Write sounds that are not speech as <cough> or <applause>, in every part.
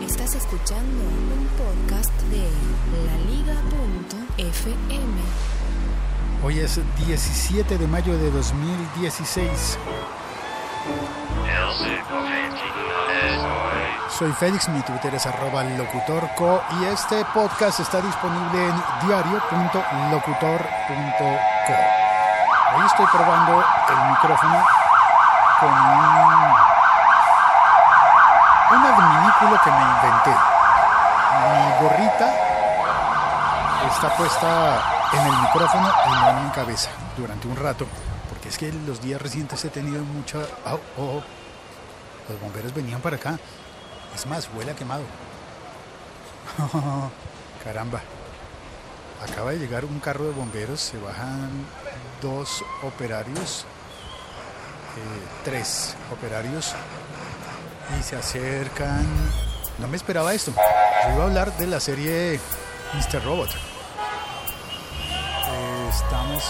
Estás escuchando un podcast de laliga.fm. Hoy es 17 de mayo de 2016. Soy Félix, mi Twitter es arroba locutorco y este podcast está disponible en diario.locutor.co. Hoy estoy probando el micrófono con un, un adminículo que me inventé. Mi gorrita está puesta en el micrófono y no en mi cabeza durante un rato, porque es que los días recientes he tenido mucha... Oh, oh, los bomberos venían para acá. Es más, huele a quemado. <laughs> Caramba. Acaba de llegar un carro de bomberos, se bajan dos operarios, eh, tres operarios, y se acercan... No me esperaba esto. Yo iba a hablar de la serie Mr. Robot. Eh, estamos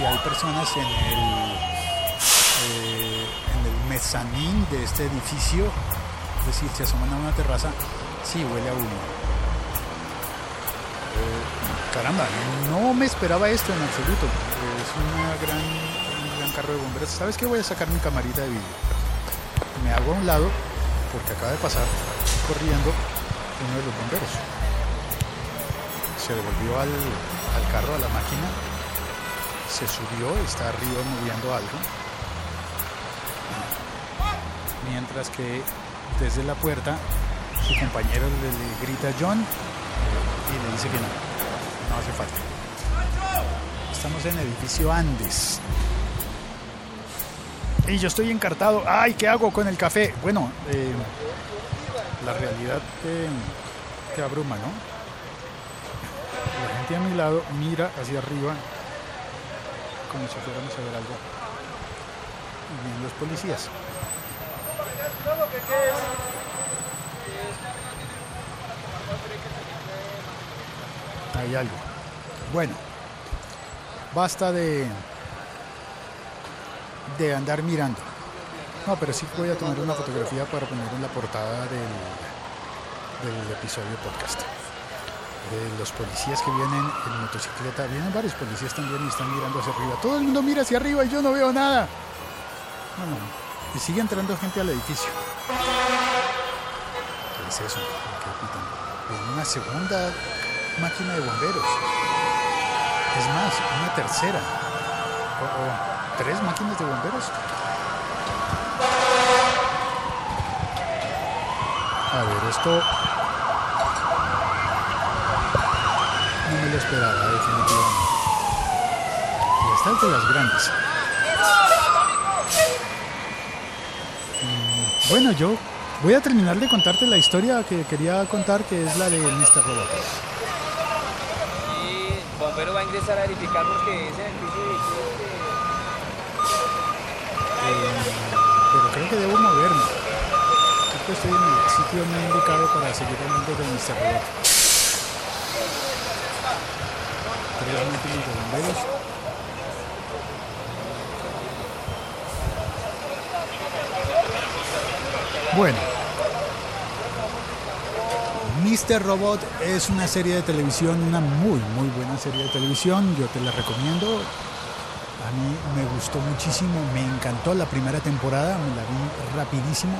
y hay personas en el, eh, en el mezanín de este edificio. Es decir, se asoman a una terraza, sí huele a humo. Eh, caramba, no me esperaba esto en absoluto. Es un gran carro de bomberos. ¿Sabes qué? Voy a sacar mi camarita de vídeo. Me hago a un lado porque acaba de pasar corriendo uno de los bomberos. Se devolvió al, carro, a la máquina, se subió, está arriba moviendo algo. Mientras que desde la puerta su compañero le, le grita John y le dice que no, no hace falta. Estamos en el edificio Andes. Y yo estoy encartado. ¡Ay, qué hago con el café! Bueno, eh, la realidad te, abruma, ¿no? La gente a mi lado mira hacia arriba como si fuéramos a ver algo. Y vienen los policías. Hay algo. Bueno, basta de de andar mirando. No, pero sí voy a tomar una fotografía para poner en la portada del, episodio podcast. De los policías que vienen en motocicleta, vienen varios policías también y están mirando hacia arriba. Todo el mundo mira hacia arriba y yo no veo nada. Bueno, y sigue entrando gente al edificio. ¿Qué es eso? ¿Qué? Es una segunda máquina de bomberos. Es más, una tercera. O, o tres máquinas de bomberos. A ver, esto no me lo esperaba, definitivamente. Y esta es de las grandes. Mm, Bueno, yo voy a terminar de contarte la historia que quería contar, que es la de Mr. Robot. Y el bombero va a ingresar a verificar porque ese edificio de Eh, pero creo que debo moverme. Creo que estoy en el sitio no indicado para seguir hablando de Mr. Robot. Tres. Bueno. Mr. Robot es una serie de televisión, una muy, muy buena serie de televisión. Yo te la recomiendo. Mí me gustó muchísimo, me encantó la primera temporada, me la vi rapidísimo.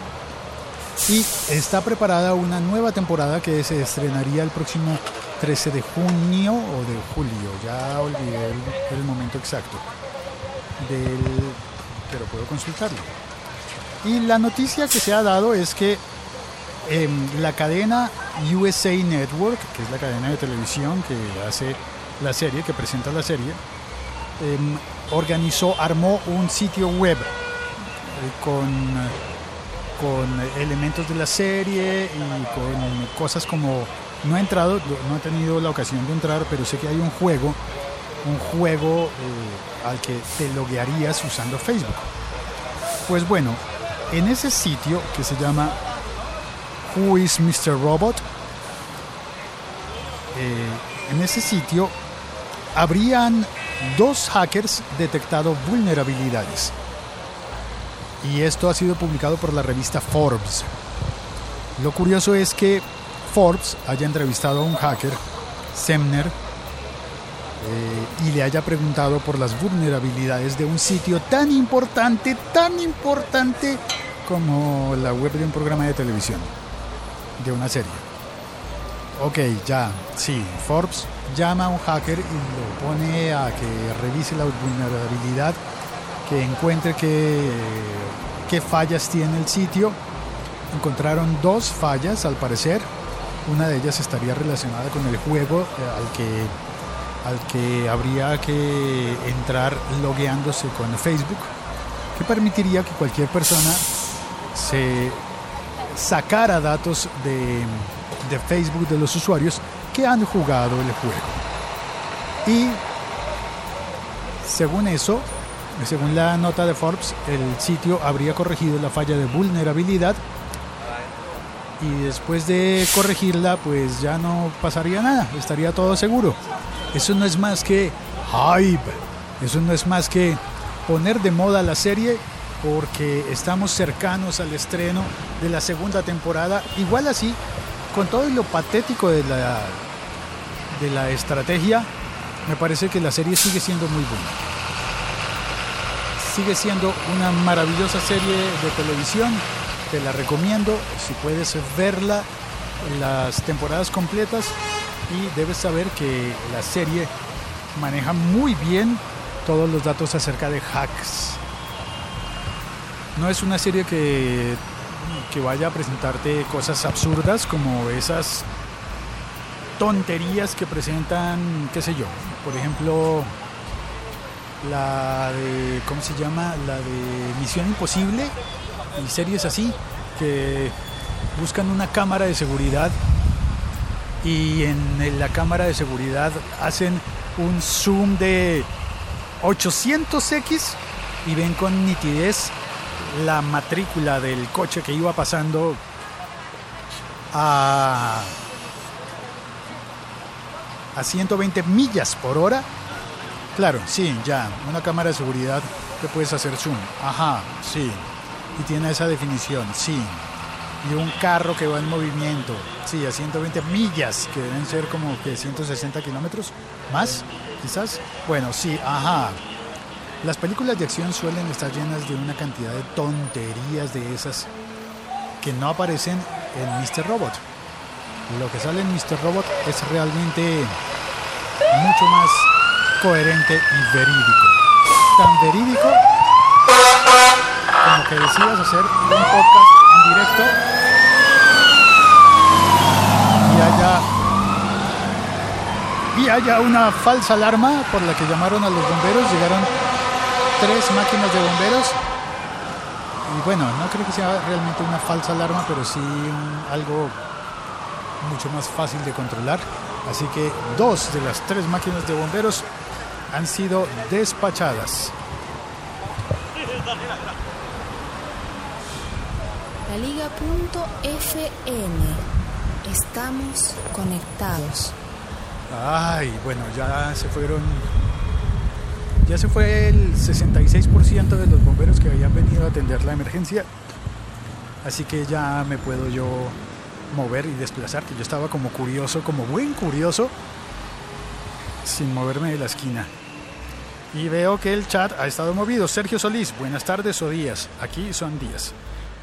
Y está preparada una nueva temporada que se estrenaría el próximo 13 de junio o de julio, ya olvidé el, momento exacto. Pero puedo consultarlo. Y la noticia que se ha dado es que em, la cadena USA Network, que es la cadena de televisión que hace la serie, que presenta la serie, em, organizó, armó un sitio web eh, con, con elementos de la serie y con cosas como no he entrado, no he tenido la ocasión de entrar, pero sé que hay un juego, un juego eh, al que te loguearías usando Facebook. Pues bueno, en ese sitio que se llama Who is Mr. Robot, eh, en ese sitio habrían dos hackers detectado vulnerabilidades. Y esto ha sido publicado por la revista Forbes. Lo curioso es que Forbes haya entrevistado a un hacker, Semner, eh, y le haya preguntado por las vulnerabilidades de un sitio tan importante, tan importante como la web de un programa de televisión, de una serie. Ok, ya, sí, Forbes llama a un hacker y lo pone a que revise la vulnerabilidad, que encuentre qué, qué fallas tiene el sitio. Encontraron dos fallas al parecer. Una de ellas estaría relacionada con el juego eh, al que al que habría que entrar logueándose con Facebook, que permitiría que cualquier persona se sacara datos de, de Facebook de los usuarios que han jugado el juego. Y según eso, según la nota de Forbes, el sitio habría corregido la falla de vulnerabilidad y después de corregirla, pues ya no pasaría nada, estaría todo seguro. Eso no es más que hype, eso no es más que poner de moda la serie porque estamos cercanos al estreno de la segunda temporada. Igual así, con todo lo patético de la, de la estrategia, me parece que la serie sigue siendo muy buena. Sigue siendo una maravillosa serie de televisión. Te la recomiendo si puedes verla las temporadas completas y debes saber que la serie maneja muy bien todos los datos acerca de hacks. No es una serie que, que vaya a presentarte cosas absurdas como esas tonterías que presentan, qué sé yo, por ejemplo, la de, ¿cómo se llama? La de Misión Imposible y series así que buscan una cámara de seguridad y en la cámara de seguridad hacen un zoom de 800x y ven con nitidez la matrícula del coche que iba pasando a, a 120 millas por hora. Claro, sí, ya, una cámara de seguridad que puedes hacer zoom. Ajá, sí. Y tiene esa definición, sí. Y un carro que va en movimiento, sí, a 120 millas, que deben ser como que 160 kilómetros más, quizás. Bueno, sí, ajá. Las películas de acción suelen estar llenas de una cantidad de tonterías de esas que no aparecen en Mr. Robot. Lo que sale en Mr. Robot es realmente mucho más coherente y verídico. Tan verídico como que decidas hacer un podcast en directo y haya y haya una falsa alarma por la que llamaron a los bomberos, llegaron tres máquinas de bomberos y bueno, no creo que sea realmente una falsa alarma, pero sí un- algo mucho más fácil de controlar. Así que dos de las tres máquinas de bomberos han sido despachadas. La Liga.fm. Estamos conectados. Ay, bueno, ya se fueron. Ya se fue el 66% de los bomberos que habían venido a atender la emergencia. Así que ya me puedo yo mover y desplazar, que yo estaba como curioso, como buen curioso, sin moverme de la esquina. Y veo que el chat ha estado movido. Sergio Solís, buenas tardes o días. Aquí son días.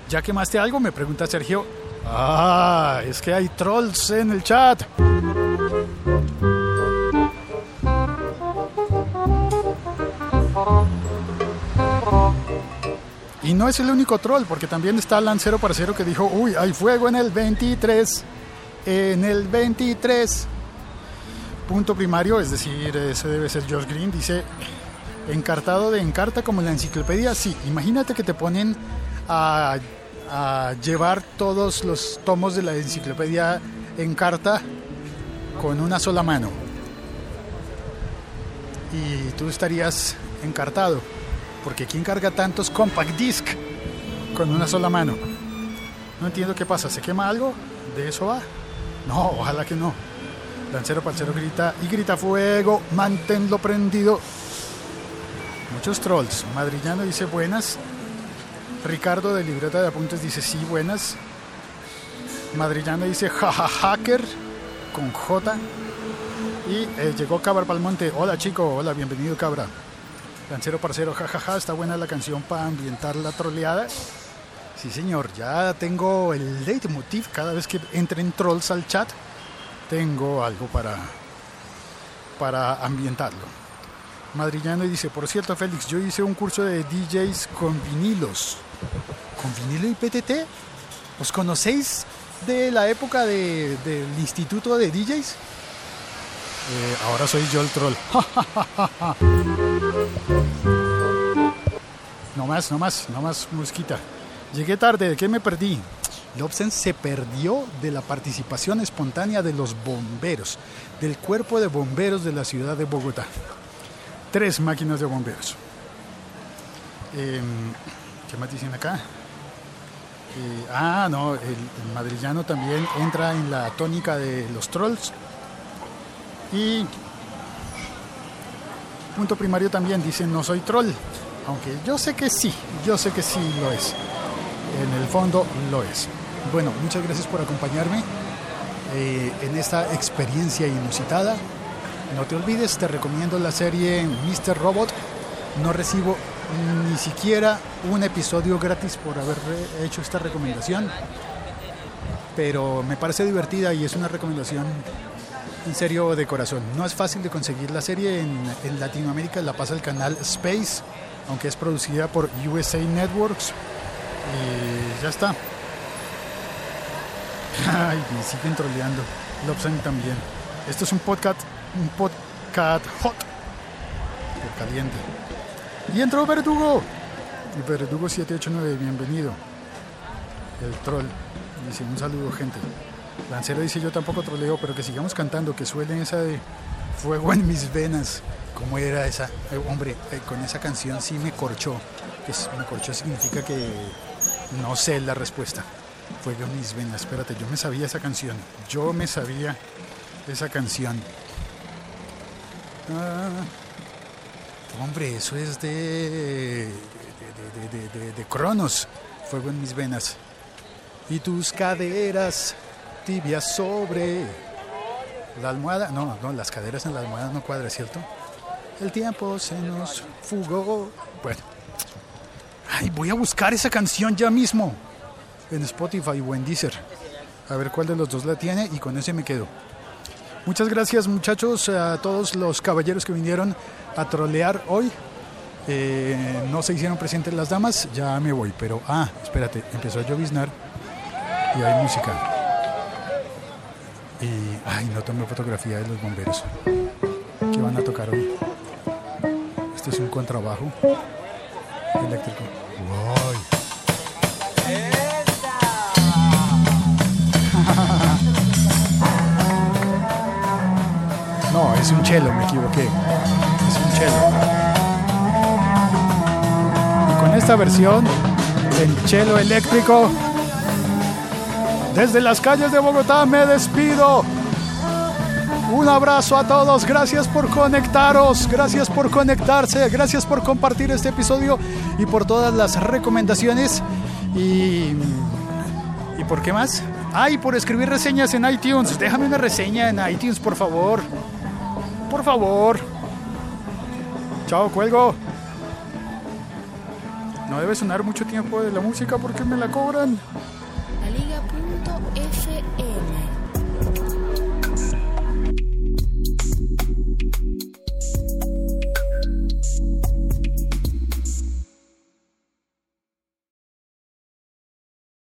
¿Ya quemaste algo? Me pregunta Sergio. Ah, es que hay trolls en el chat. Y no es el único troll, porque también está Lancero Parcero que dijo, uy, hay fuego en el 23. En el 23. Punto primario, es decir, ese debe ser George Green, dice, encartado de encarta como la enciclopedia. Sí, imagínate que te ponen a, a llevar todos los tomos de la enciclopedia en carta con una sola mano. Y tú estarías encartado. Porque ¿quién carga tantos compact disc con una sola mano? No entiendo qué pasa. ¿Se quema algo? ¿De eso va? No, ojalá que no. Lancero Parcero grita y grita fuego, manténlo prendido. Muchos trolls. Madrillano dice buenas. Ricardo de Libreta de Apuntes dice sí, buenas. Madrillano dice jaja hacker con J. Y eh, llegó Cabra Palmonte. Hola chico, hola, bienvenido Cabra. Lancero parcero, jajaja, está buena la canción para ambientar la troleada. Sí señor, ya tengo el leitmotiv cada vez que entren trolls al chat. Tengo algo para, para ambientarlo. Madrillano dice, por cierto Félix, yo hice un curso de DJs con vinilos. ¿Con vinilo y PTT? ¿Os conocéis de la época de- del instituto de DJs? Eh, ahora soy yo el troll. <laughs> no más, no más, no más mosquita. Llegué tarde, ¿de qué me perdí? Lobsen se perdió de la participación espontánea de los bomberos, del cuerpo de bomberos de la ciudad de Bogotá. Tres máquinas de bomberos. Em, ¿Qué más dicen acá? Eh, ah, no, el, el madrillano también entra en la tónica de los trolls. Y punto primario también dice no soy troll. Aunque yo sé que sí, yo sé que sí lo es. En el fondo lo es. Bueno, muchas gracias por acompañarme eh, en esta experiencia inusitada. No te olvides, te recomiendo la serie Mr. Robot. No recibo ni siquiera un episodio gratis por haber hecho esta recomendación. Pero me parece divertida y es una recomendación en serio de corazón. No es fácil de conseguir la serie en, Latinoamérica, la pasa el canal Space, aunque es producida por USA Networks. Y ya está. <laughs> Ay, me siguen troleando. Lobsan también. Esto es un podcast, un podcast hot. Caliente. Y entró Verdugo. Y Verdugo 789, bienvenido. El troll. Dice, un saludo, gente. Lancero dice, yo tampoco troleo, pero que sigamos cantando, que suelen esa de Fuego en mis venas. ¿Cómo era esa? Eh, hombre, eh, con esa canción sí me corchó. Es- me corchó significa que no sé la respuesta. Fuego en mis venas. Espérate, yo me sabía esa canción. Yo me sabía esa canción. Ah, hombre, eso es de, de- de- de Cronos. Fuego en mis venas. Y tus caderas tibias sobre la almohada. No, no, las caderas en la almohada no cuadra, ¿cierto? El tiempo se nos fugó. Bueno. Ay, voy a buscar esa canción ya mismo. En Spotify o en Deezer. A ver cuál de los dos la tiene y con ese me quedo. Muchas gracias muchachos a todos los caballeros que vinieron a trolear hoy. Eh, no se hicieron presentes las damas, ya me voy, pero ah, espérate, empezó a lloviznar y hay música. Y ay, no tomé fotografía de los bomberos. ¿Qué van a tocar hoy? Este es un contrabajo eléctrico. No, es un chelo, me equivoqué. Es un chelo. Y con esta versión del chelo eléctrico, desde las calles de Bogotá me despido. Un abrazo a todos, gracias por conectaros, gracias por conectarse, gracias por compartir este episodio y por todas las recomendaciones. Y, ¿y por qué más? Ay, por escribir reseñas en iTunes. Déjame una reseña en iTunes, por favor. Por favor. Chao, cuelgo. No debe sonar mucho tiempo de la música porque me la cobran.